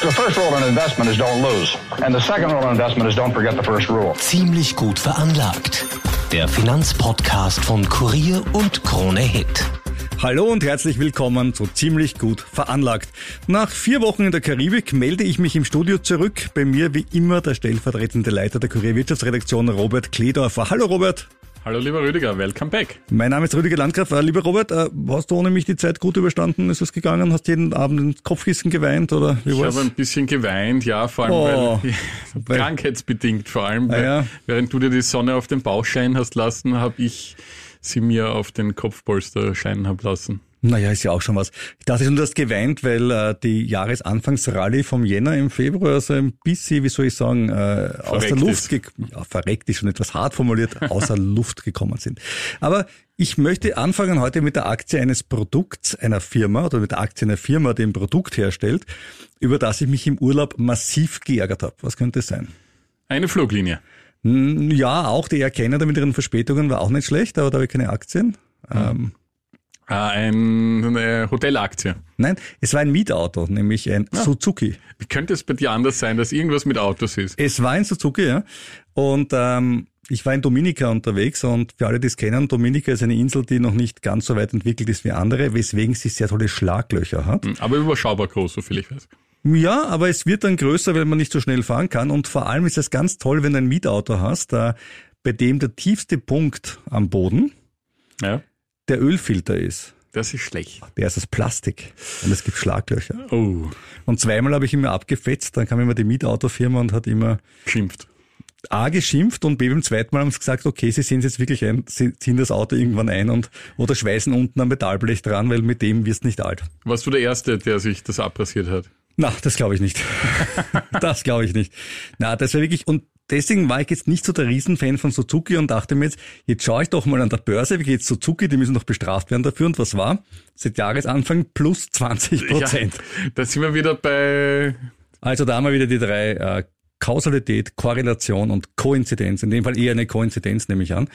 The first rule in investment is don't lose. And the second rule in investment is don't forget the first rule. Ziemlich gut veranlagt. Der Finanzpodcast von Kurier und Krone Hit. Hallo und herzlich willkommen zu Ziemlich gut veranlagt. Nach vier Wochen in der Karibik melde ich mich im Studio zurück. Bei mir wie immer der stellvertretende Leiter der Kurier Wirtschaftsredaktion Robert Kledorfer. Hallo Robert. Hallo lieber Rüdiger, welcome back. Mein Name ist Rüdiger Landgraf. Äh, lieber Robert, äh, hast du ohne mich die Zeit gut überstanden? Ist es gegangen? Hast jeden Abend ins Kopfkissen geweint oder wie Ich war's? habe ein bisschen geweint, ja, vor allem Oh. weil, krankheitsbedingt vor allem. Ah, weil, ja. Während du dir die Sonne auf den Bauch scheinen hast lassen, habe ich sie mir auf den Kopfpolster scheinen hab lassen. Naja, ist ja auch schon was. Ich dachte schon, du hast geweint, weil äh, die Jahresanfangsrallye vom Jänner im Februar so ein bisschen, wie soll ich sagen, äh, aus der Luft, ist. ge ja, verreckt ist schon etwas hart formuliert, außer Luft gekommen sind. Aber ich möchte anfangen heute mit der Aktie eines Produkts einer Firma oder mit der Aktie einer Firma, die ein Produkt herstellt, über das ich mich im Urlaub massiv geärgert habe. Was könnte es sein? Eine Fluglinie. Hm, Ja, auch die Erkenner mit ihren Verspätungen war auch nicht schlecht, aber da habe ich keine Aktien. Ähm, Ah, ein, eine Hotelaktie. nein, es war ein Mietauto, nämlich ein Suzuki. Wie könnte es bei dir anders sein, dass irgendwas mit Autos ist? Es war ein Suzuki, ja. Und ähm, ich war in Dominica unterwegs und für alle, die es kennen, Dominica ist eine Insel, die noch nicht ganz so weit entwickelt ist wie andere, weswegen sie sehr tolle Schlaglöcher hat. Aber überschaubar groß, so viel ich weiß. Ja, aber es wird dann größer, wenn man nicht so schnell fahren kann. Und vor allem ist es ganz toll, wenn du ein Mietauto hast, äh, bei dem der tiefste Punkt am Boden Ja, der Ölfilter ist. das ist schlecht. Der ist aus Plastik und es gibt Schlaglöcher. Oh, Und zweimal habe ich immer abgefetzt, dann kam immer die Mietautofirma und hat immer geschimpft. A geschimpft und B beim zweiten Mal haben sie gesagt, okay, sie sehen es jetzt wirklich ein, sie ziehen das Auto irgendwann ein und oder schweißen unten am Metallblech dran, weil mit dem wirst nicht alt. Warst du der Erste, der sich das abrasiert hat? Na, das glaube ich nicht. das glaube ich nicht. Na, das war wirklich, und deswegen war ich jetzt nicht so der Riesenfan von Suzuki und dachte mir jetzt, jetzt schaue ich doch mal an der Börse, wie geht's Suzuki, die müssen doch bestraft werden dafür. Und was war? Seit Jahresanfang plus 20 Prozent. Ja, da sind wir wieder bei Also da haben wir wieder die drei äh, Kausalität, Korrelation und Koinzidenz. In dem Fall eher eine Koinzidenz, nehme ich an.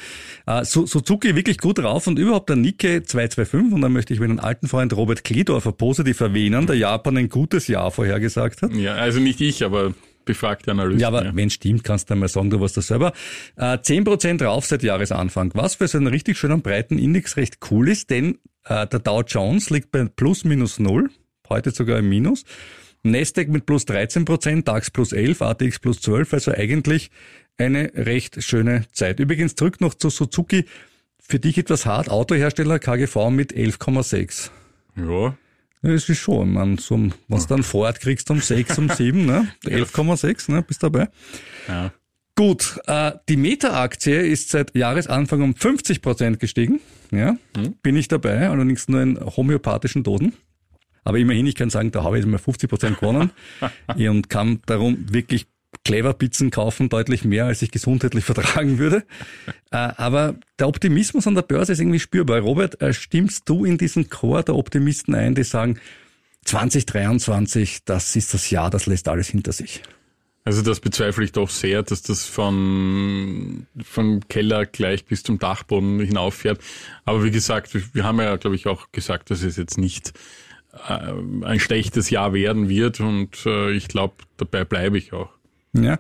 Su- Suzuki wirklich gut drauf und überhaupt der Nikkei 225. Und dann möchte ich meinen alten Freund Robert Kledorfer positiv erwähnen, der Japan ein gutes Jahr vorhergesagt hat. Ja, also nicht ich, aber befragte Analysten. Ja, aber wenn stimmt, kannst du einmal sagen, du warst das selber. Äh, 10% rauf seit Jahresanfang, was für so einen richtig schönen breiten Index recht cool ist, denn äh, der Dow Jones liegt bei plus minus null, heute sogar im Minus. Nasdaq mit plus 13%, DAX plus 11, ATX plus 12, also eigentlich eine recht schöne Zeit. Übrigens zurück noch zu Suzuki. Für dich etwas hart, Autohersteller KGV mit 11,6. Ja, Ja, Das ist schon, man, so, wenn du dann Ford kriegst um 6, um 7, ne? 11,6, ne? Bist dabei. ja. Gut, äh, die Meta-Aktie ist seit Jahresanfang um 50 Prozent gestiegen. Ja, bin ich dabei, allerdings nur in homöopathischen Dosen. Aber immerhin, ich kann sagen, da habe ich mal 50 Prozent gewonnen und kann darum wirklich clever Pizzen kaufen, deutlich mehr, als ich gesundheitlich vertragen würde. Äh, aber der Optimismus an der Börse ist irgendwie spürbar. Robert, äh, stimmst du in diesen Chor der Optimisten ein, die sagen, 2023, das ist das Jahr, das lässt alles hinter sich? Also das bezweifle ich doch sehr, dass das von, vom Keller gleich bis zum Dachboden hinauffährt. Aber wie gesagt, wir, haben ja, glaube ich, auch gesagt, dass es jetzt nicht äh, ein schlechtes Jahr werden wird und ich glaube, dabei bleibe ich auch. Ja.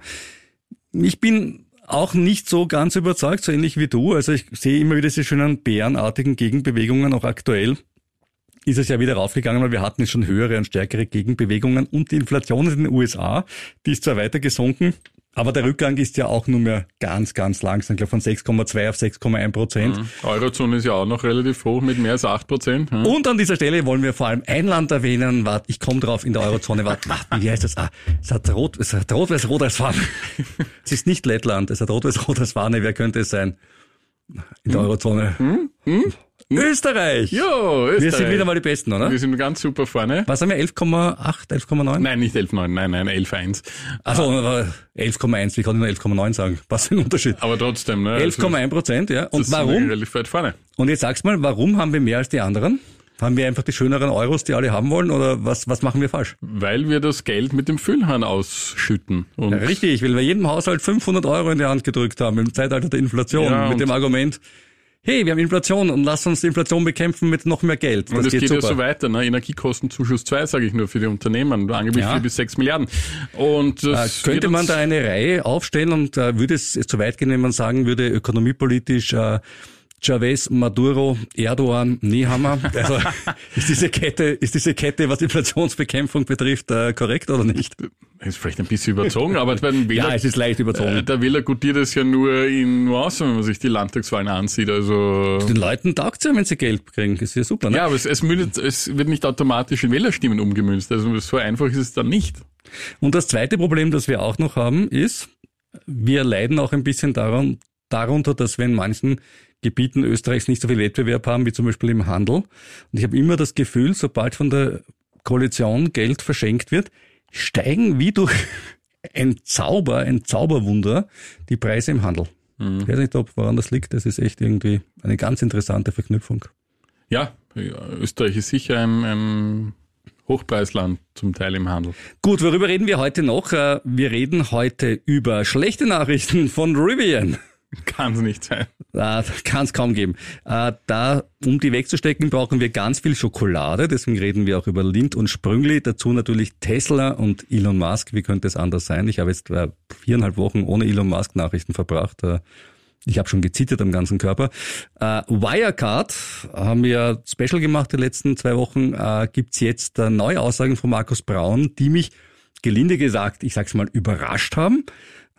Ich bin auch nicht so ganz überzeugt, so ähnlich wie du. Also ich sehe immer wieder diese schönen bärenartigen Gegenbewegungen, auch aktuell ist es ja wieder raufgegangen, weil wir hatten schon höhere und stärkere Gegenbewegungen und die Inflation in den USA, die ist zwar weiter gesunken, aber der Rückgang ist ja auch nur mehr ganz, ganz langsam, ich glaube von 6,2 auf 6,1 Prozent. Eurozone ist ja auch noch relativ hoch mit mehr als 8 Prozent. Ja. Und an dieser Stelle wollen wir vor allem ein Land erwähnen, warte, ich komme drauf in der Eurozone, warte, warte, wie heißt das? Ah, es hat rot, es hat rot-weiß-rot als Farbe. es ist nicht Lettland, es hat rot-weiß-rot als Fahne, wer könnte es sein? In der Eurozone. Österreich. Jo, Österreich. Wir sind wieder mal die Besten, oder? Wir sind ganz super vorne. Was haben wir? 11,8, 11,9? Nein, nicht 11,9, nein, nein, 11,1. Also 11,1, wie kann ich nur 11,9 sagen? Was für ein Unterschied? Aber trotzdem, ne? 11,1 Prozent, ja. Das Und ist warum? relativ weit vorne. Und jetzt sag's mal, warum haben wir mehr als die anderen? Haben wir einfach die schöneren Euros, die alle haben wollen, oder was, was machen wir falsch? Weil wir das Geld mit dem Füllhahn ausschütten. Ja, richtig, weil wir jedem Haushalt 500 Euro in die Hand gedrückt haben im Zeitalter der Inflation Ja, mit dem Argument, hey, wir haben Inflation und lass uns die Inflation bekämpfen mit noch mehr Geld. Das Und es geht, geht, ja so weiter, ne? Energiekostenzuschuss 2, sage ich nur, für die Unternehmen, angeblich Ja. 4 bis 6 Milliarden. Und Äh, könnte man da eine Reihe aufstellen und äh, würde es, es zu weit gehen, wenn man sagen würde, ökonomiepolitisch äh, Chavez, Maduro, Erdogan, Nehammer. Also ist diese Kette, ist diese Kette, was Inflationsbekämpfung betrifft, äh, korrekt oder nicht? ist vielleicht ein bisschen überzogen, aber bei den Wähler, Ja, es ist leicht überzogen. äh, der Wähler gutiert es ja nur in Nuancen, wenn man sich die Landtagswahlen ansieht. Also Den Leuten taugt's ja, wenn sie Geld kriegen. Das ist ja super, ne? ja, aber es, es, mündet, es wird nicht automatisch in Wählerstimmen umgemünzt. Also so einfach ist es dann nicht. Und das zweite Problem, das wir auch noch haben, ist, wir leiden auch ein bisschen daran, darunter, dass in manchen Gebieten Österreichs nicht so viel Wettbewerb haben, wie zum Beispiel im Handel. Und ich habe immer das Gefühl, sobald von der Koalition Geld verschenkt wird, steigen wie durch ein Zauber, ein Zauberwunder die Preise im Handel. Ich weiß nicht, ob woran das liegt. Das ist echt irgendwie eine ganz interessante Verknüpfung. Ja, Österreich ist sicher ein, ein Hochpreisland zum Teil im Handel. Gut, worüber reden wir heute noch? Äh, Wir reden heute über schlechte Nachrichten von Rivian. Kann es nicht sein. Ah, kann es kaum geben. Äh, Da, um die wegzustecken, brauchen wir ganz viel Schokolade. Deswegen reden wir auch über Lind und Sprüngli. Dazu natürlich Tesla und Elon Musk. Wie könnte es anders sein? Ich habe jetzt äh, viereinhalb Wochen ohne Elon Musk Nachrichten verbracht. Äh, Ich habe schon gezittert am ganzen Körper. Äh, Wirecard haben wir Special gemacht die letzten zwei Wochen. Äh, gibt's jetzt äh, neue Aussagen von Markus Braun, die mich gelinde gesagt, ich sag's mal, überrascht haben.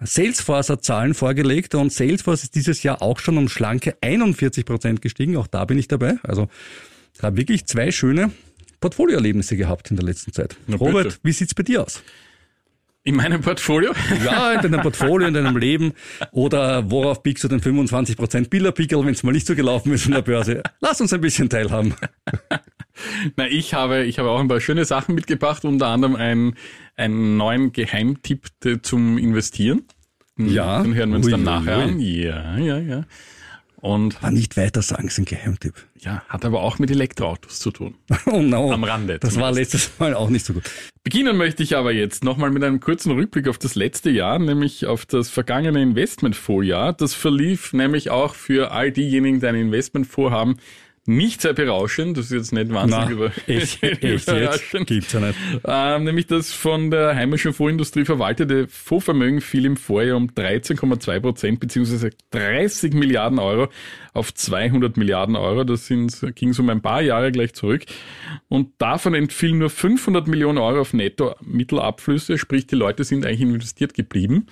Salesforce hat Zahlen vorgelegt und Salesforce ist dieses Jahr auch schon um schlanke 41 Prozent gestiegen. Auch da bin ich dabei. Also ich habe wirklich zwei schöne Portfolioerlebnisse gehabt in der letzten Zeit. Na Robert, bitte. wie sieht's bei dir aus? In meinem Portfolio? Ja, in deinem Portfolio, in deinem Leben. Oder worauf biegst du den 25 Prozent Billerpickel, wenn es mal nicht so gelaufen ist in der Börse? Lass uns ein bisschen teilhaben. Na, ich habe, ich habe auch ein paar schöne Sachen mitgebracht, unter anderem einen, einen neuen Geheimtipp de- zum Investieren. Ja. Den hören wir uns Ui, dann nachher ui. an. Ja, ja, ja. Und Aber nicht weiter sagen, ist ein Geheimtipp. ja, hat aber auch mit Elektroautos zu tun. Oh no. Am Rande Das war zumindest. letztes Mal auch nicht so gut. Beginnen möchte ich aber jetzt nochmal mit einem kurzen Rückblick auf das letzte Jahr, nämlich auf das vergangene Investmentvorjahr. Das verlief nämlich auch für all diejenigen, die ein Investment vorhaben, nicht sehr berauschend. Das ist jetzt nicht wahnsinnig über echt, echt überraschend. Gibt's ja nicht. Ähm, nämlich das von der heimischen Fondsindustrie verwaltete Fondsvermögen fiel im Vorjahr um 13,2 Prozent beziehungsweise 30 Milliarden Euro auf 200 Milliarden Euro. Das ging so um ein paar Jahre gleich zurück. Und davon entfielen nur 500 Millionen Euro auf Netto-Mittelabflüsse, sprich die Leute sind eigentlich investiert geblieben.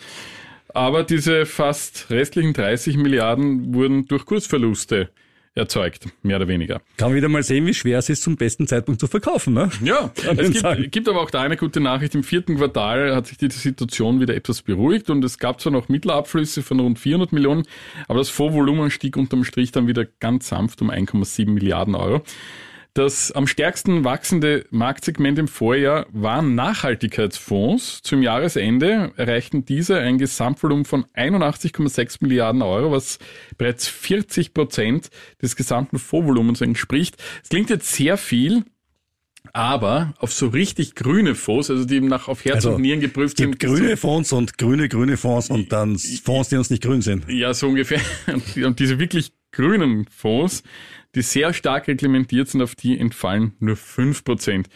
Aber diese fast restlichen 30 Milliarden wurden durch Kursverluste erzeugt, mehr oder weniger. Kann man wieder mal sehen, wie schwer es ist, zum besten Zeitpunkt zu verkaufen. Ne? Ja, es gibt, gibt aber auch da eine gute Nachricht. Im vierten Quartal hat sich die Situation wieder etwas beruhigt und es gab zwar noch Mittelabflüsse von rund 400 Millionen, aber das Fondsvolumen stieg unterm Strich dann wieder ganz sanft um 1,7 Milliarden Euro. Das am stärksten wachsende Marktsegment im Vorjahr waren Nachhaltigkeitsfonds. Zum Jahresende erreichten diese ein Gesamtvolumen von 81,6 Milliarden Euro, was bereits 40 Prozent des gesamten Fondsvolumens entspricht. Es klingt jetzt sehr viel, aber auf so richtig grüne Fonds, also die nach auf Herz Also, und Nieren geprüft sind. grüne Fonds und grüne, grüne Fonds und dann Fonds, die uns nicht grün sind. Ja, so ungefähr. Und diese wirklich grünen Fonds, die sehr stark reglementiert sind, auf die entfallen nur 5%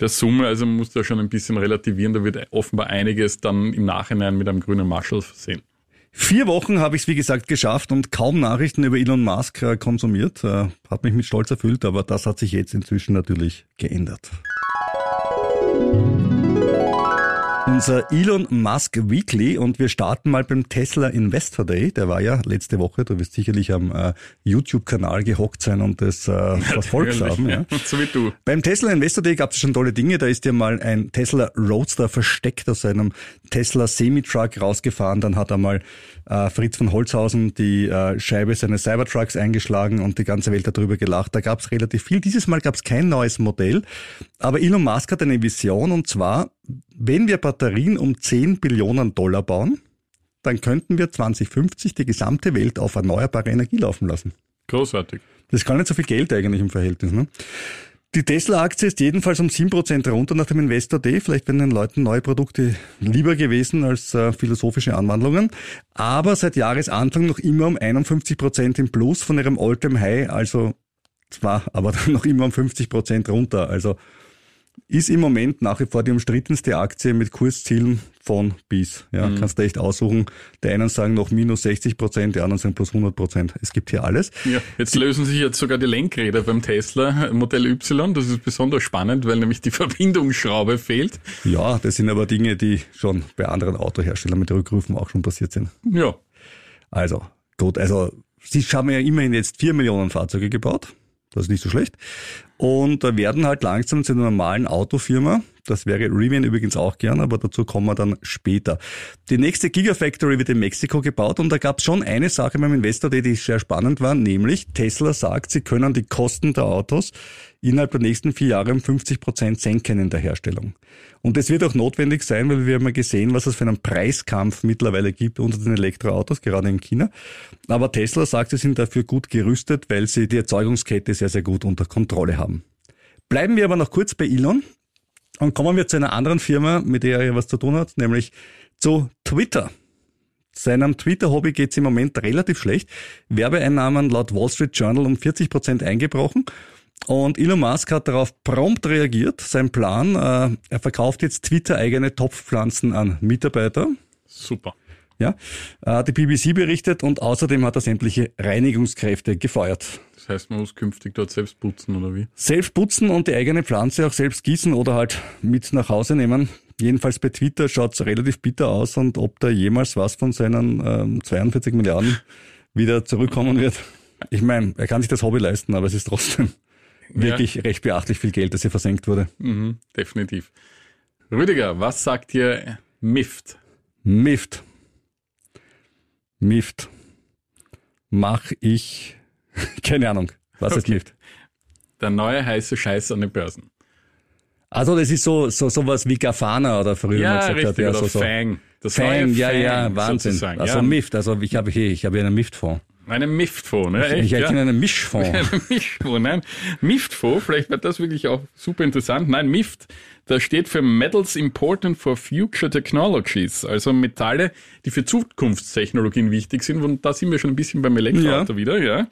der Summe. Also man muss da schon ein bisschen relativieren. Da wird offenbar einiges dann im Nachhinein mit einem grünen Marshall versehen. Vier Wochen habe ich es, wie gesagt, geschafft und kaum Nachrichten über Elon Musk äh, konsumiert. Äh, hat mich mit Stolz erfüllt, aber das hat sich jetzt inzwischen natürlich geändert. Unser Elon Musk Weekly und wir starten mal beim Tesla Investor Day. Der war ja letzte Woche, du wirst sicherlich am äh, YouTube-Kanal gehockt sein und das äh, verfolgt haben. Ja. so wie du. Beim Tesla Investor Day gab es schon tolle Dinge. Da ist ja mal ein Tesla Roadster versteckt aus einem Tesla Semi-Truck rausgefahren. Dann hat er mal äh, Fritz von Holzhausen die äh, Scheibe seines Cybertrucks eingeschlagen und die ganze Welt darüber gelacht. Da gab es relativ viel. Dieses Mal gab es kein neues Modell. Aber Elon Musk hat eine Vision und zwar, wenn wir Batterien um 10 Billionen Dollar bauen, dann könnten wir 2050 die gesamte Welt auf erneuerbare Energie laufen lassen. Großartig. Das ist gar nicht so viel Geld eigentlich im Verhältnis. Ne? Die Tesla-Aktie ist jedenfalls um 7% runter nach dem Investor Day. Vielleicht wären den Leuten neue Produkte lieber gewesen als äh, philosophische Anwandlungen. Aber seit Jahresanfang noch immer um 51% im Plus von ihrem All-Time-High. Also zwar, aber dann noch immer um 50% runter. Also ist im Moment nach wie vor die umstrittenste Aktie mit Kurszielen von bis. Ja, mhm. kannst du echt aussuchen. Die einen sagen noch minus 60 Prozent, die anderen sagen plus 100 Prozent. Es gibt hier alles. Ja, jetzt lösen sich jetzt sogar die Lenkräder beim Tesla Modell Y. Das ist besonders spannend, weil nämlich die Verbindungsschraube fehlt. Ja, das sind aber Dinge, die schon bei anderen Autoherstellern mit Rückrufen auch schon passiert sind. Ja. Also, gut, also Sie haben ja immerhin jetzt vier Millionen Fahrzeuge gebaut. Das ist nicht so schlecht. Und werden halt langsam zu einer normalen Autofirma. Das wäre Rivian übrigens auch gern, aber dazu kommen wir dann später. Die nächste Gigafactory wird in Mexiko gebaut und da gab es schon eine Sache beim Investor, die sehr spannend war, nämlich Tesla sagt, sie können die Kosten der Autos innerhalb der nächsten vier Jahre um 50 Prozent senken in der Herstellung. Und das wird auch notwendig sein, weil wir haben ja gesehen, was es für einen Preiskampf mittlerweile gibt unter den Elektroautos, gerade in China. Aber Tesla sagt, sie sind dafür gut gerüstet, weil sie die Erzeugungskette sehr, sehr gut unter Kontrolle haben. Bleiben wir aber noch kurz bei Elon und kommen wir zu einer anderen Firma, mit der er was zu tun hat, nämlich zu Twitter. Seinem Twitter-Hobby geht es im Moment relativ schlecht. Werbeeinnahmen laut Wall Street Journal um 40 Prozent eingebrochen und Elon Musk hat darauf prompt reagiert. Sein Plan, äh, er verkauft jetzt Twitter-eigene Topfpflanzen an Mitarbeiter. Super. Ja, äh, die BBC berichtet und außerdem hat er sämtliche Reinigungskräfte gefeuert. Das heißt, man muss künftig dort selbst putzen oder wie? Selbst putzen und die eigene Pflanze auch selbst gießen oder halt mit nach Hause nehmen. Jedenfalls bei Twitter schaut es relativ bitter aus und ob da jemals was von seinen ähm, 42 Milliarden wieder zurückkommen wird. Ich meine, er kann sich das Hobby leisten, aber es ist trotzdem wirklich ja. recht beachtlich viel Geld, das hier versenkt wurde. Mhm, definitiv. Rüdiger, was sagt dir MIFT? MIFT. MIFT. Mach ich, keine Ahnung, was okay. ist MIFT? Der neue heiße Scheiß an den Börsen. Also das ist so, so sowas wie Gafana oder früher ja, gesagt richtig, hat. Ja, so, so. Fang. Das Fang, ja, Fang, ja, Wahnsinn. Sozusagen. Also ja. MIFT, also ich habe hier, ich habe hier einen MIFT-Fonds. Einen MIFT-Fonds, ne? Echt, ich hätte ja? einen Mischfonds. einen Mischfonds, nein. MIFT-Fonds, vielleicht wird das wirklich auch super interessant. Nein, MIFT, das steht für Metals Important for Future Technologies, also Metalle, die für Zukunftstechnologien wichtig sind. Und da sind wir schon ein bisschen beim Elektroauto ja. wieder, ja.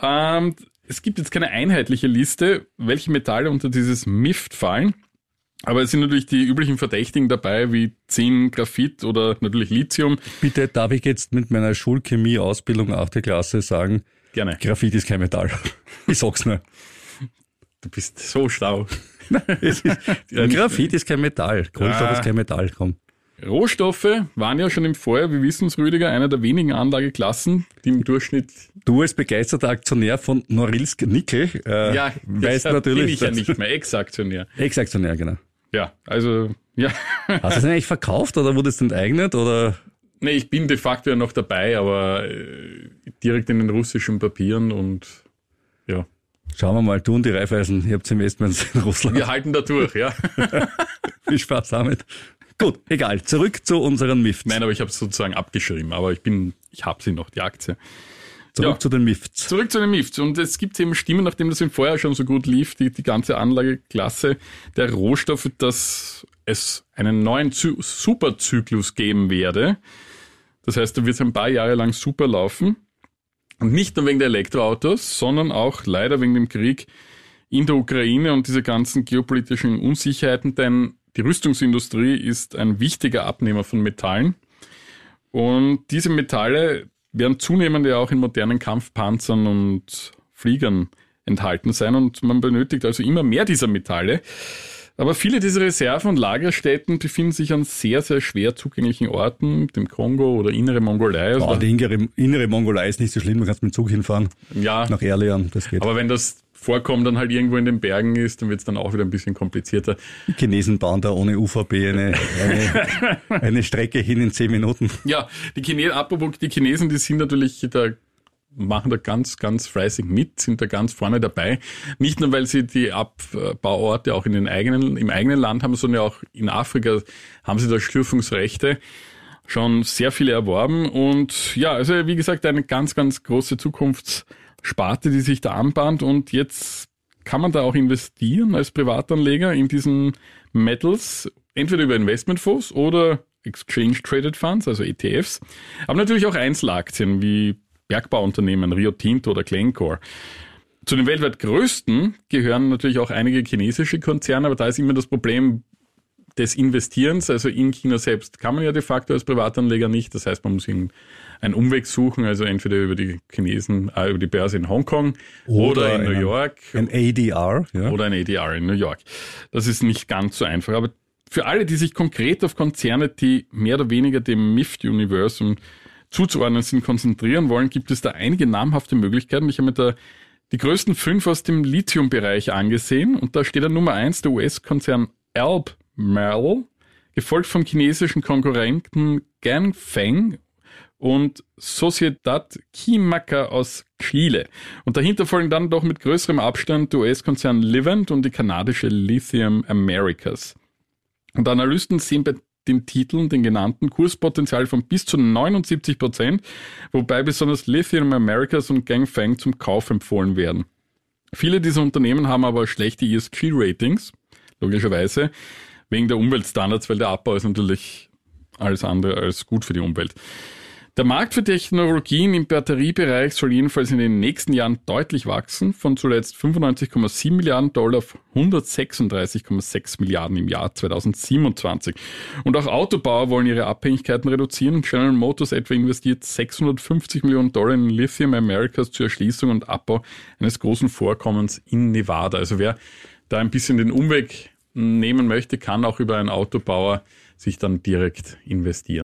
Ähm, es gibt jetzt keine einheitliche Liste, welche Metalle unter dieses MIFT fallen. Aber es sind natürlich die üblichen Verdächtigen dabei, wie Zinn, Graphit oder natürlich Lithium. Bitte darf ich jetzt mit meiner Schulchemie-Ausbildung 8. Klasse sagen, Gerne. Graphit ist kein Metall. Ich sag's nur. Du bist so schlau. ist, Graphit ist kein Metall. Kohlenstoff ah. ist kein Metall. Komm. Rohstoffe waren ja schon im Vorjahr, wir wissen es, Rüdiger, einer der wenigen Anlageklassen, die im Durchschnitt. Du als begeisterter Aktionär von Norilsk Nickel äh, ja, weißt natürlich. bin ich ja nicht mehr Ex-Aktionär. Ex-Aktionär, genau. Ja, also, ja. Hast du es eigentlich verkauft oder wurde es enteignet oder? Nee, ich bin de facto ja noch dabei, aber äh, direkt in den russischen Papieren und ja. Schauen wir mal, du und die Raiffeisen, ihr habt Investments in Russland. Wir halten da durch, ja. Viel Spaß damit. Gut, egal. Zurück zu unseren MIFs. Nein, aber ich habe es sozusagen abgeschrieben, aber ich bin, ich habe sie noch, die Aktie. Zurück ja, zu den MIFs. Zurück zu den MIFs. Und es gibt eben Stimmen, nachdem das im Vorjahr schon so gut lief, die, die ganze Anlageklasse der Rohstoffe, dass es einen neuen Zy Superzyklus geben werde. Das heißt, da wird es ein paar Jahre lang super laufen. Und nicht nur wegen der Elektroautos, sondern auch leider wegen dem Krieg in der Ukraine und diese ganzen geopolitischen Unsicherheiten, denn die Rüstungsindustrie ist ein wichtiger Abnehmer von Metallen. Und diese Metalle werden zunehmend ja auch in modernen Kampfpanzern und Fliegern enthalten sein und man benötigt also immer mehr dieser Metalle. Aber viele dieser Reserven und Lagerstätten befinden sich an sehr, sehr schwer zugänglichen Orten, dem Kongo oder innere Mongolei. Also Boah, die innere, innere Mongolei ist nicht so schlimm, du kannst mit dem Zug hinfahren. Ja. Nach Erlian, das geht. Aber wenn das Vorkommen dann halt irgendwo in den Bergen ist, dann wird es dann auch wieder ein bisschen komplizierter. Die Chinesen bauen da ohne UVP eine, eine, eine Strecke hin in zehn Minuten. Ja, die Chinesen, apropos die Chinesen, die sind natürlich da machen da ganz, ganz fleißig mit, sind da ganz vorne dabei. Nicht nur, weil sie die Abbauorte auch in den eigenen, im eigenen Land haben, sondern auch in Afrika haben sie da Schlürfungsrechte schon sehr viele erworben. Und ja, also wie gesagt, eine ganz, ganz große Zukunftssparte, die sich da anbahnt. Und jetzt kann man da auch investieren als Privatanleger in diesen Metals, entweder über Investmentfonds oder Exchange Traded Funds, also ETFs, aber natürlich auch Einzelaktien wie Bergbauunternehmen, Rio Tinto oder Glencore. Zu den weltweit größten gehören natürlich auch einige chinesische Konzerne, aber da ist immer das Problem des Investierens. Also in China selbst kann man ja de facto als Privatanleger nicht. Das heißt, man muss einen Umweg suchen, also entweder über die Chinesen, äh, über die Börse in Hongkong oder, oder in New York. Ein ADR. Ja. Oder ein ADR in New York. Das ist nicht ganz so einfach. Aber für alle, die sich konkret auf Konzerne, die mehr oder weniger dem MIFT-Universum zuzuordnen sind, konzentrieren wollen, gibt es da einige namhafte Möglichkeiten. Ich habe mir da die größten fünf aus dem Lithium-Bereich angesehen und da steht an Nummer eins der US-Konzern Albemarle, gefolgt vom chinesischen Konkurrenten Ganfeng und Sociedad Química aus Chile. Und dahinter folgen dann doch mit größerem Abstand der US-Konzern Livent und die kanadische Lithium Americas. Und Analysten sehen bei den Titeln, den genannten, Kurspotenzial von bis zu 79 Prozent, wobei besonders Lithium Americas und Gangfang zum Kauf empfohlen werden. Viele dieser Unternehmen haben aber schlechte ESG-Ratings, logischerweise, wegen der Umweltstandards, weil der Abbau ist natürlich alles andere als gut für die Umwelt. Der Markt für Technologien im Batteriebereich soll jedenfalls in den nächsten Jahren deutlich wachsen, von zuletzt 95,7 Milliarden Dollar auf 136,6 Milliarden im Jahr 2027. Und auch Autobauer wollen ihre Abhängigkeiten reduzieren. General Motors etwa investiert 650 Millionen Dollar in Lithium Americas zur Erschließung und Abbau eines großen Vorkommens in Nevada. Also wer da ein bisschen den Umweg nehmen möchte, kann auch über einen Autobauer sich dann direkt investieren.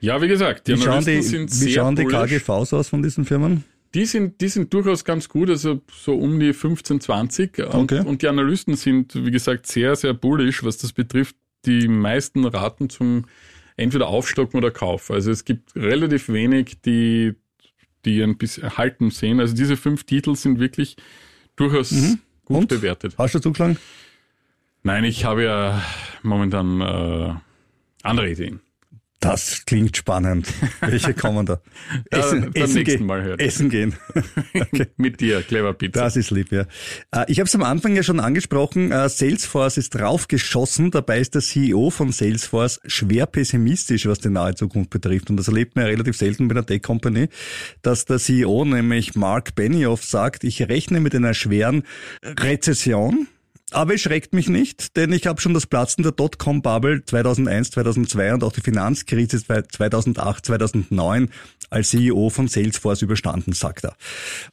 Ja, wie gesagt, die wie schauen die, sind wie sehr schauen die bullish. KGVs aus von diesen Firmen? Die sind, die sind durchaus ganz gut, also so um die 15, 20. Und, Okay. und die Analysten sind, wie gesagt, sehr, sehr bullish, was das betrifft. Die meisten raten zum entweder Aufstocken oder Kauf. Also es gibt relativ wenig, die, die ein bisschen halten sehen. Also diese fünf Titel sind wirklich durchaus gut Mhm. Und? bewertet. Hast du zugeschlagen? Nein, ich habe ja momentan äh, andere Ideen. Das klingt spannend. Welche kommen da? Ja, beim nächsten gehen. Mal hören. Essen gehen. Mit dir, Clever Pizza. Das ist lieb, ja. Äh, Ich habe es am Anfang ja schon angesprochen, äh, Salesforce ist draufgeschossen. Dabei ist der CEO von Salesforce schwer pessimistisch, was die nahe Zukunft betrifft. Und das erlebt man ja relativ selten bei einer Tech-Company, dass der CEO, nämlich Mark Benioff, sagt, ich rechne mit einer schweren Rezession. Aber es schreckt mich nicht, denn ich habe schon das Platzen der Dotcom-Bubble 2001, 2002 und auch die Finanzkrise 2008, 2009 als CEO von Salesforce überstanden, sagt er.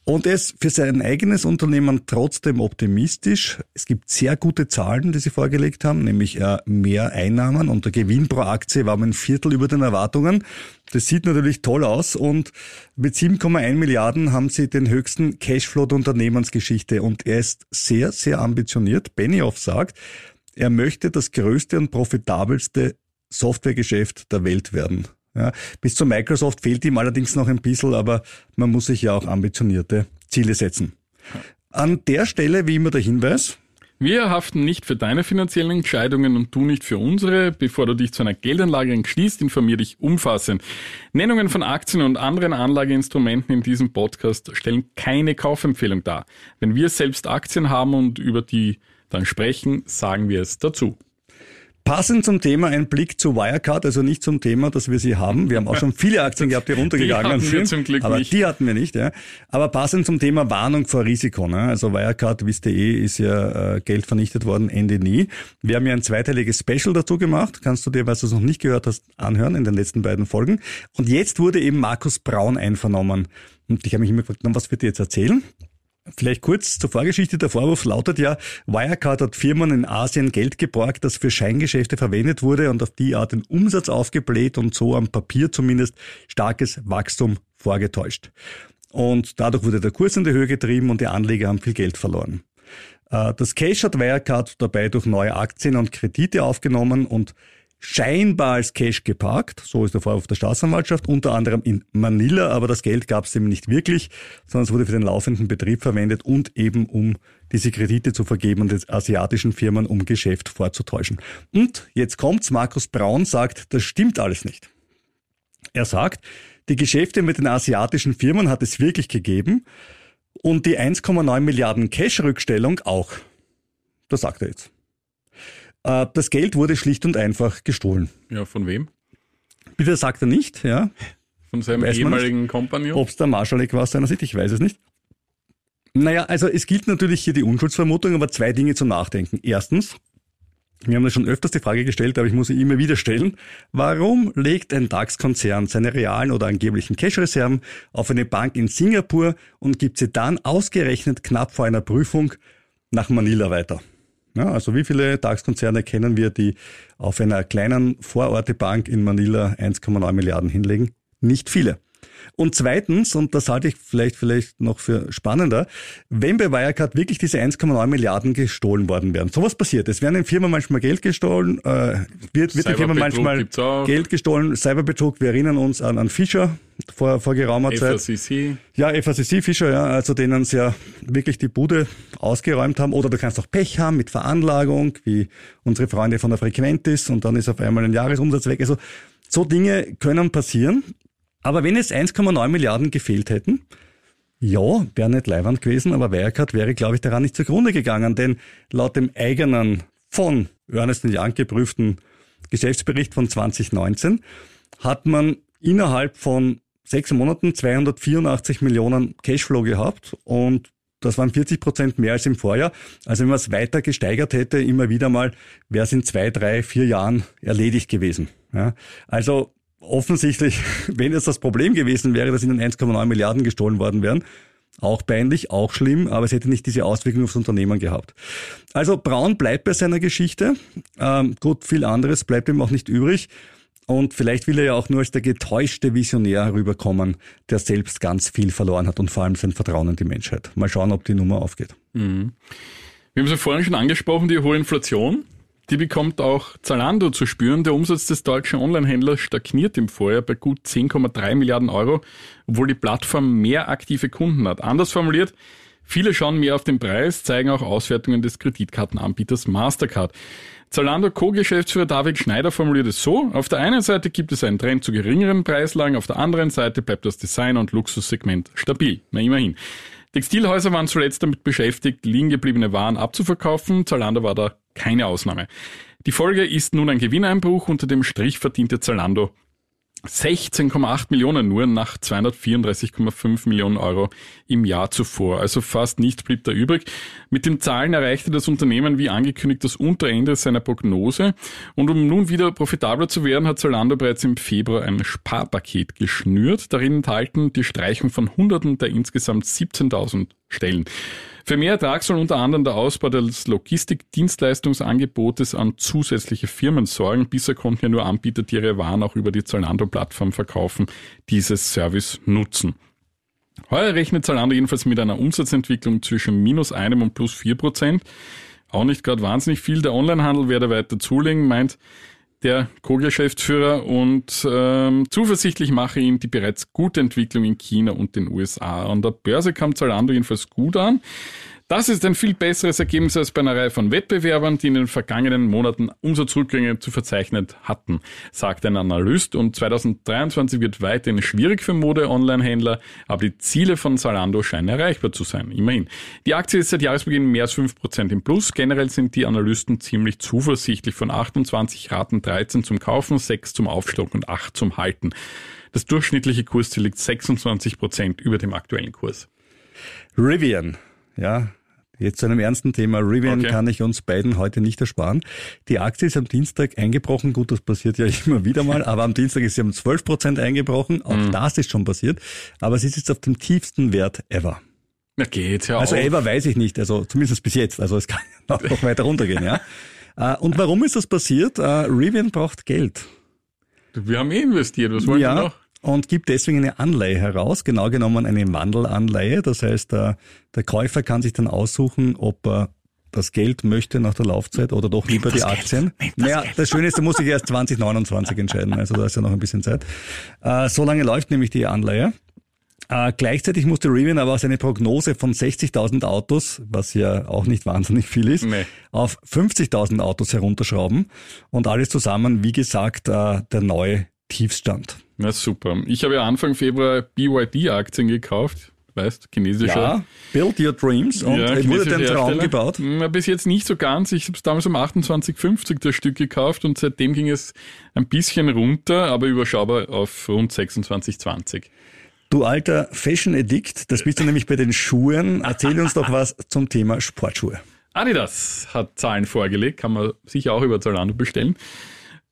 Und er ist für sein eigenes Unternehmen trotzdem optimistisch. Es gibt sehr gute Zahlen, die sie vorgelegt haben, nämlich äh, mehr Einnahmen und der Gewinn pro Aktie war um ein Viertel über den Erwartungen. Das sieht natürlich toll aus und mit 7,1 Milliarden haben sie den höchsten Cashflow der Unternehmensgeschichte und er ist sehr, sehr ambitioniert. Benioff sagt, er möchte das größte und profitabelste Softwaregeschäft der Welt werden. Ja, bis zu Microsoft fehlt ihm allerdings noch ein bisschen, aber man muss sich ja auch ambitionierte Ziele setzen. An der Stelle wie immer der Hinweis, Wir haften nicht für deine finanziellen Entscheidungen und du nicht für unsere. Bevor du dich zu einer Geldanlage entschließt, informier dich umfassend. Nennungen von Aktien und anderen Anlageinstrumenten in diesem Podcast stellen keine Kaufempfehlung dar. Wenn wir selbst Aktien haben und über die dann sprechen, sagen wir es dazu. Passend zum Thema ein Blick zu Wirecard, also nicht zum Thema, dass wir sie haben. Wir haben auch schon viele Aktien gehabt, die runtergegangen die hatten wir sind. zum Glück aber nicht. die hatten wir nicht, ja. Aber passend zum Thema Warnung vor Risiko. Ne? Also Wirecard, wisst ihr eh, ist ja äh, Geld vernichtet worden, Ende nie. Wir haben ja ein zweiteiliges Special dazu gemacht. Kannst du dir, was du es noch nicht gehört hast, anhören in den letzten beiden Folgen. Und jetzt wurde eben Markus Braun einvernommen. Und ich habe mich immer gefragt, was wird ihr jetzt erzählen? Vielleicht kurz zur Vorgeschichte. Der Vorwurf lautet ja, Wirecard hat Firmen in Asien Geld geborgt, das für Scheingeschäfte verwendet wurde und auf die Art den Umsatz aufgebläht und so am Papier zumindest starkes Wachstum vorgetäuscht. Und dadurch wurde der Kurs in die Höhe getrieben und die Anleger haben viel Geld verloren. Äh, Das Cash hat Wirecard dabei durch neue Aktien und Kredite aufgenommen und scheinbar als Cash geparkt. So ist der Vorwurf der Staatsanwaltschaft, unter anderem in Manila, aber das Geld gab es eben nicht wirklich, sondern es wurde für den laufenden Betrieb verwendet und eben um diese Kredite zu vergeben und den asiatischen Firmen, um Geschäft vorzutäuschen. Und jetzt kommt's, Markus Braun sagt, das stimmt alles nicht. Er sagt, die Geschäfte mit den asiatischen Firmen hat es wirklich gegeben und die 1,9 Milliarden Cash-Rückstellung auch. Das sagt er jetzt. Äh, Das Geld wurde schlicht und einfach gestohlen. Ja, von wem? Bitte sagt er nicht, ja. Von seinem Weiß ehemaligen Kompagnon? Ob es der Marschalek war aus seiner Sicht, ich weiß es nicht. Naja, also es gilt natürlich hier die Unschuldsvermutung, aber zwei Dinge zum Nachdenken. Erstens, wir haben das schon öfters die Frage gestellt, aber ich muss sie immer wieder stellen. Warum legt ein DAX-Konzern seine realen oder angeblichen Cash-Reserven auf eine Bank in Singapur und gibt sie dann ausgerechnet knapp vor einer Prüfung nach Manila weiter? Ja, also wie viele DAX-Konzerne kennen wir, die auf einer kleinen Vorortebank in Manila 1,9 Milliarden hinlegen? Nicht viele. Und zweitens, und das halte ich vielleicht, vielleicht noch für spannender, wenn bei Wirecard wirklich diese 1,9 Milliarden gestohlen worden wären. Sowas passiert. Es werden in Firmen manchmal Geld gestohlen, äh, wird, wird Firma Cyberbetrug manchmal. Geld gestohlen, Cyberbetrug, wir erinnern uns an, an Fischer vor, vor geraumer Zeit. FACC. Ja, FACC Fischer, ja, also denen sie ja wirklich die Bude ausgeräumt haben. Oder du kannst auch Pech haben mit Veranlagung, wie unsere Freunde von der Frequentis und dann ist auf einmal ein Jahresumsatz weg. Also so Dinge können passieren. Aber wenn es 1,9 Milliarden gefehlt hätten, ja, wäre nicht leiwand gewesen, aber Wirecard wäre, glaube ich, daran nicht zugrunde gegangen, denn laut dem eigenen von Ernest Young geprüften Geschäftsbericht von 2019 hat man innerhalb von sechs Monaten 284 Millionen Cashflow gehabt und das waren 40 Prozent mehr als im Vorjahr. Also wenn man es weiter gesteigert hätte, immer wieder mal, wäre es in zwei, drei, vier Jahren erledigt gewesen. Ja, also offensichtlich, wenn es das Problem gewesen wäre, dass ihnen 1,9 Milliarden gestohlen worden wären, auch peinlich, auch schlimm, aber es hätte nicht diese Auswirkungen aufs Unternehmen gehabt. Also Braun bleibt bei seiner Geschichte. Ähm, gut, viel anderes bleibt ihm auch nicht übrig. Und vielleicht will er ja auch nur als der getäuschte Visionär herüberkommen, der selbst ganz viel verloren hat und vor allem sein Vertrauen in die Menschheit. Mal schauen, ob die Nummer aufgeht. Wir haben es ja vorhin schon angesprochen, die hohe Inflation. Die bekommt auch Zalando zu spüren. Der Umsatz des deutschen Onlinehändlers stagniert im Vorjahr bei gut 10,3 Milliarden Euro, obwohl die Plattform mehr aktive Kunden hat. Anders formuliert, viele schauen mehr auf den Preis, zeigen auch Auswertungen des Kreditkartenanbieters Mastercard. Zalando Co-Geschäftsführer David Schneider formuliert es so, auf der einen Seite gibt es einen Trend zu geringeren Preislagen, auf der anderen Seite bleibt das Design- und Luxussegment stabil. Na immerhin. Textilhäuser waren zuletzt damit beschäftigt, liegen gebliebene Waren abzuverkaufen. Zalando war da keine Ausnahme. Die Folge ist nun ein Gewinneinbruch. Unter dem Strich verdiente Zalando 16,8 Millionen nur nach 234,5 Millionen Euro im Jahr zuvor. Also fast nichts blieb da übrig. Mit den Zahlen erreichte das Unternehmen wie angekündigt das Unterende seiner Prognose. Und um nun wieder profitabler zu werden, hat Zalando bereits im Februar ein Sparpaket geschnürt. Darin enthalten die Streichung von Hunderten der insgesamt 17.000 Stellen. Für mehr Ertrag soll unter anderem der Ausbau des Logistik-Dienstleistungsangebotes an zusätzliche Firmen sorgen. Bisher konnten ja nur Anbieter, die ihre Waren auch über die Zalando-Plattform verkaufen, dieses Service nutzen. Heuer rechnet Zalando jedenfalls mit einer Umsatzentwicklung zwischen minus einem und plus vier Prozent. Auch nicht gerade wahnsinnig viel. Der Onlinehandel werde weiter zulegen, meint der Co-Geschäftsführer und ähm, zuversichtlich mache ihn die bereits gute Entwicklung in China und den USA. An der Börse kam Zalando jedenfalls gut an. Das ist ein viel besseres Ergebnis als bei einer Reihe von Wettbewerbern, die in den vergangenen Monaten Umsatzrückgänge zu verzeichnen hatten, sagt ein Analyst. Und 2023 wird weiterhin schwierig für Mode-Online-Händler, aber die Ziele von Zalando scheinen erreichbar zu sein. Immerhin. Die Aktie ist seit Jahresbeginn mehr als 5% im Plus. Generell sind die Analysten ziemlich zuversichtlich von 28 Raten 13 zum Kaufen, 6 zum Aufstock und 8 zum Halten. Das durchschnittliche Kursziel liegt 26% über dem aktuellen Kurs. Rivian, ja, Jetzt zu einem ernsten Thema. Rivian okay. kann ich uns beiden heute nicht ersparen. Die Aktie ist am Dienstag eingebrochen. Gut, das passiert ja immer wieder mal. Aber am Dienstag ist sie um 12 Prozent eingebrochen. Auch mhm. das ist schon passiert. Aber sie ist jetzt auf dem tiefsten Wert ever. Na geht's ja Also auf. ever weiß ich nicht. Also zumindest bis jetzt. Also es kann noch, weiter runtergehen, ja. Äh, und warum ist das passiert? Äh, Rivian braucht Geld. Wir haben eh investiert. Was wollen ja, wir noch? Und gibt deswegen eine Anleihe heraus, genau genommen eine Wandelanleihe. Das heißt, der, der Käufer kann sich dann aussuchen, ob er das Geld möchte nach der Laufzeit oder doch lieber die Aktien. Das naja, Geld. das Schöne ist, da muss ich erst 2029 entscheiden, also da ist ja noch ein bisschen Zeit. Äh, so lange läuft nämlich die Anleihe. Äh, gleichzeitig musste Rivian aber seine Prognose von 60.000 Autos, was ja auch nicht wahnsinnig viel ist, Nee. auf 50.000 Autos herunterschrauben. Und alles zusammen, wie gesagt, äh, der neue Tiefstand. Na super. Ich habe ja Anfang Februar BYD-Aktien gekauft. Weißt, chinesischer. Ja, build your dreams. Und Ja, wurde dein Traum gebaut? Na, bis jetzt nicht so ganz. Ich habe es damals um 28,50 das Stück gekauft und seitdem ging es ein bisschen runter, aber überschaubar auf rund 26,20. Du alter Fashion Addict, das bist du nämlich bei den Schuhen. Erzähl uns doch was zum Thema Sportschuhe. Adidas hat Zahlen vorgelegt, kann man sicher auch über Zalando bestellen.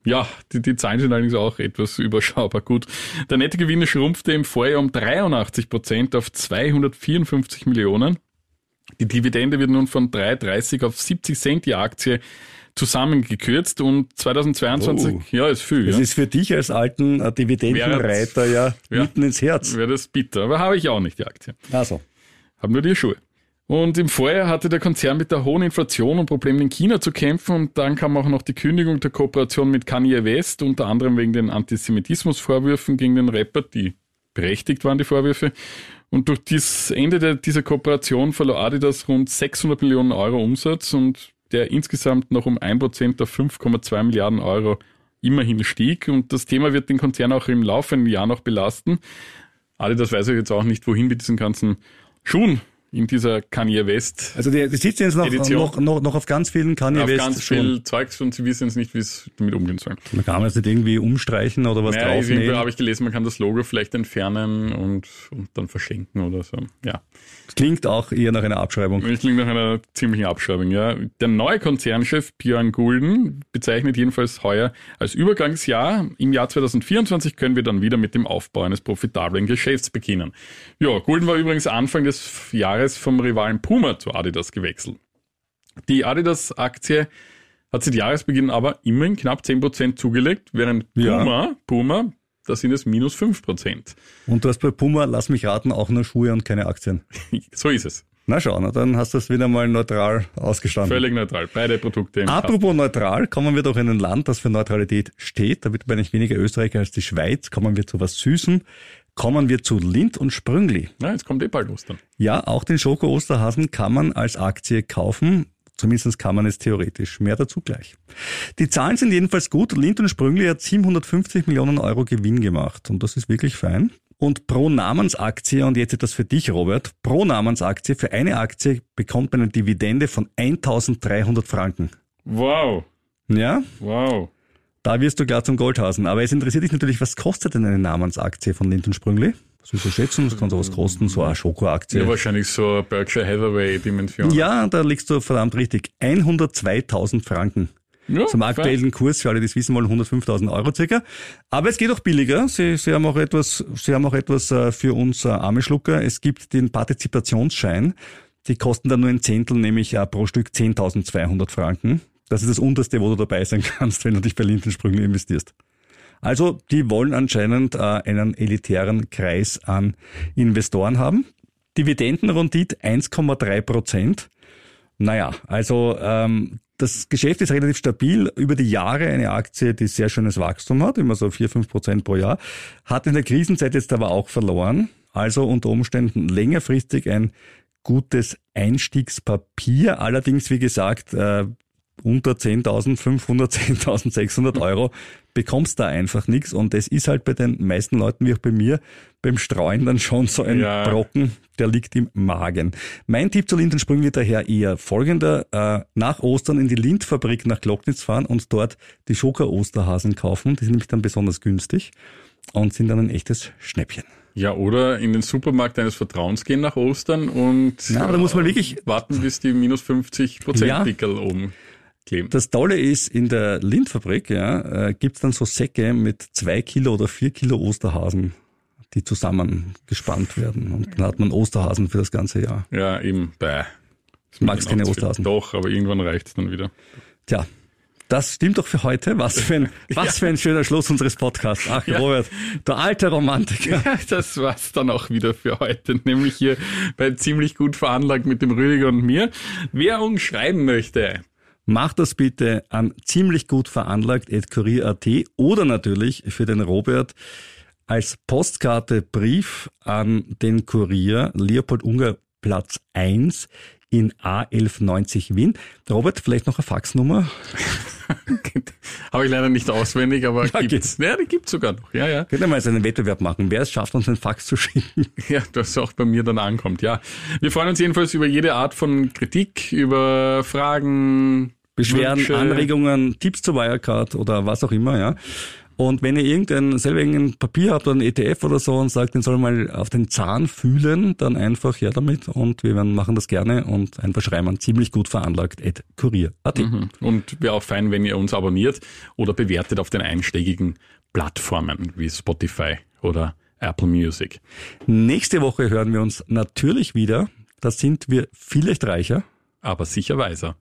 Ja, die, die Zahlen sind allerdings auch etwas überschaubar gut. Der Nettogewinn schrumpfte im Vorjahr um 83 Prozent auf 254 Millionen. Die Dividende wird nun von 3,30 auf 70 Cent die Aktie zusammengekürzt und 2022, Oh. ja, ist viel. Das ja. ist für dich als alten äh, Dividendenreiter ja, Ja. mitten ins Herz. Wäre das bitter, aber habe ich auch nicht die Aktie. Also, Haben nur die Schuhe. Und im Vorjahr hatte der Konzern mit der hohen Inflation und Problemen in China zu kämpfen und dann kam auch noch die Kündigung der Kooperation mit Kanye West, unter anderem wegen den Antisemitismusvorwürfen gegen den Rapper, die berechtigt waren, die Vorwürfe. Und durch das Ende der, dieser Kooperation verlor Adidas rund 600 Millionen Euro Umsatz und der insgesamt noch um 1% auf 5,2 Milliarden Euro immerhin stieg. Und das Thema wird den Konzern auch im laufenden Jahr noch belasten. Adidas weiß ja jetzt auch nicht, wohin mit diesen ganzen Schuhen in dieser Kanye West. also die, die sitzen jetzt noch, Edition. noch, noch, noch auf ganz vielen Kanye auf West ganz schon. viel Zeugs und sie wissen jetzt nicht, wie es damit umgehen sollen. Man kann man jetzt nicht irgendwie umstreichen oder was Naja, draufnehmen. habe ich gelesen, man kann das Logo vielleicht entfernen und, und dann verschenken oder so. Ja. Klingt auch eher nach einer Abschreibung. Das klingt nach einer ziemlichen Abschreibung, ja. Der neue Konzernchef Björn Gulden bezeichnet jedenfalls heuer als Übergangsjahr. Im Jahr 2024 können wir dann wieder mit dem Aufbau eines profitablen Geschäfts beginnen. Ja, Gulden war übrigens Anfang des Jahres vom Rivalen Puma zu Adidas gewechselt. Die Adidas-Aktie hat seit Jahresbeginn aber immerhin knapp 10% zugelegt, während Ja. Puma, Puma, da sind es minus 5%. Und du hast bei Puma, lass mich raten, auch nur Schuhe und keine Aktien. So ist es. Na schau, na, dann hast du es wieder mal neutral ausgestanden. Völlig neutral. Beide Produkte im Kasten. Apropos neutral, kommen wir doch in ein Land, das für Neutralität steht. Da wird man nicht weniger Österreicher als die Schweiz. Kommen wir zu was Süßen. Kommen wir zu Lind und Sprüngli. Ja, jetzt kommt eh bald Ostern. Ja, auch den Schoko-Osterhasen kann man als Aktie kaufen. Zumindest kann man es theoretisch. Mehr dazu gleich. Die Zahlen sind jedenfalls gut. Lind und Sprüngli hat 750 Millionen Euro Gewinn gemacht. Und das ist wirklich fein. Und pro Namensaktie, und jetzt etwas für dich, Robert, pro Namensaktie, für eine Aktie bekommt man eine Dividende von 1300 Franken. Wow, Ja, wow. da wirst du klar zum Goldhasen. Aber es interessiert dich natürlich, was kostet denn eine Namensaktie von Lind und Sprüngli? Was willst du schätzen? Das kann sowas kosten, so eine Schokoaktie. Ja, wahrscheinlich so eine Berkshire Hathaway-Dimension. Ja, da liegst du verdammt richtig. 102.000 Franken. ja Zum aktuellen Kurs, für alle, die es wissen wollen, 105.000 Euro circa. Aber es geht auch billiger. Sie, Sie haben auch etwas, Sie haben auch etwas äh, für uns äh, arme Schlucker. Es gibt den Partizipationsschein. Die kosten dann nur ein Zehntel, nämlich äh, pro Stück 10.200 Franken. Das ist das unterste, wo du dabei sein kannst, wenn du dich bei Lindensprüngen investierst. Also, die wollen anscheinend äh, einen elitären Kreis an Investoren haben. Dividendenrendite 1,3 Prozent. Naja, also ähm, das Geschäft ist relativ stabil. Über die Jahre eine Aktie, die sehr schönes Wachstum hat, immer so 4, 5 Prozent pro Jahr, hat in der Krisenzeit jetzt aber auch verloren. Also unter Umständen längerfristig ein gutes Einstiegspapier. Allerdings, wie gesagt, äh, unter 10.500, 10.600 Euro bekommst da einfach nichts. Und das ist halt bei den meisten Leuten, wie auch bei mir, beim Streuen dann schon so ein Ja. Brocken, der liegt im Magen. Mein Tipp zu Lindensprung wird daher eher folgender. Äh, nach Ostern in die Lindfabrik nach Glocknitz fahren und dort die Schoka-Osterhasen kaufen. Die sind nämlich dann besonders günstig und sind dann ein echtes Schnäppchen. Ja, oder in den Supermarkt deines Vertrauens gehen nach Ostern und Na, da muss man wirklich warten, bis die minus 50 Prozent Ja. Pickel oben kleben. Das Tolle ist, in der Lindfabrik ja, äh, gibt's dann so Säcke mit zwei Kilo oder vier Kilo Osterhasen, die zusammengespannt werden. Und dann hat man Osterhasen für das ganze Jahr. Ja, eben. Bäh. Das Magst keine. Osterhasen? Doch, aber irgendwann reicht's dann wieder. Tja, das stimmt doch für heute. Was für ein, was für ein schöner Schluss unseres Podcasts. Ach, Robert, der alte Romantiker. Ja, das war's dann auch wieder für heute, nämlich hier bei ziemlich gut veranlagt mit dem Rüdiger und mir. Wer uns schreiben möchte, Macht das bitte an ziemlich gut veranlagt kurier.at oder natürlich für den Robert als Postkarte Brief an den Kurier Leopold Unger Platz 1 in A1190 Wien. Robert, vielleicht noch eine Faxnummer? habe ich leider nicht auswendig, aber Ja, gibt's. Ja, die gibt's sogar noch. Ja, ja. Können wir mal jetzt einen Wettbewerb machen. Wer es schafft, uns einen Fax zu schicken? Ja, das auch bei mir dann ankommt, ja. Wir freuen uns jedenfalls über jede Art von Kritik, über Fragen, Beschwerden, Wünsche. Anregungen, Tipps zur Wirecard oder was auch immer, ja. Und wenn ihr irgendein, selber irgendein Papier habt oder ein ETF oder so und sagt, den soll mal auf den Zahn fühlen, dann einfach her damit und wir werden, machen das gerne und einfach schreiben an ziemlich gut veranlagt at kurier.at. Mhm. Und wäre auch fein, wenn ihr uns abonniert oder bewertet auf den einschlägigen Plattformen wie Spotify oder Apple Music. Nächste Woche hören wir uns natürlich wieder. Da sind wir vielleicht reicher. Aber sicher weiser.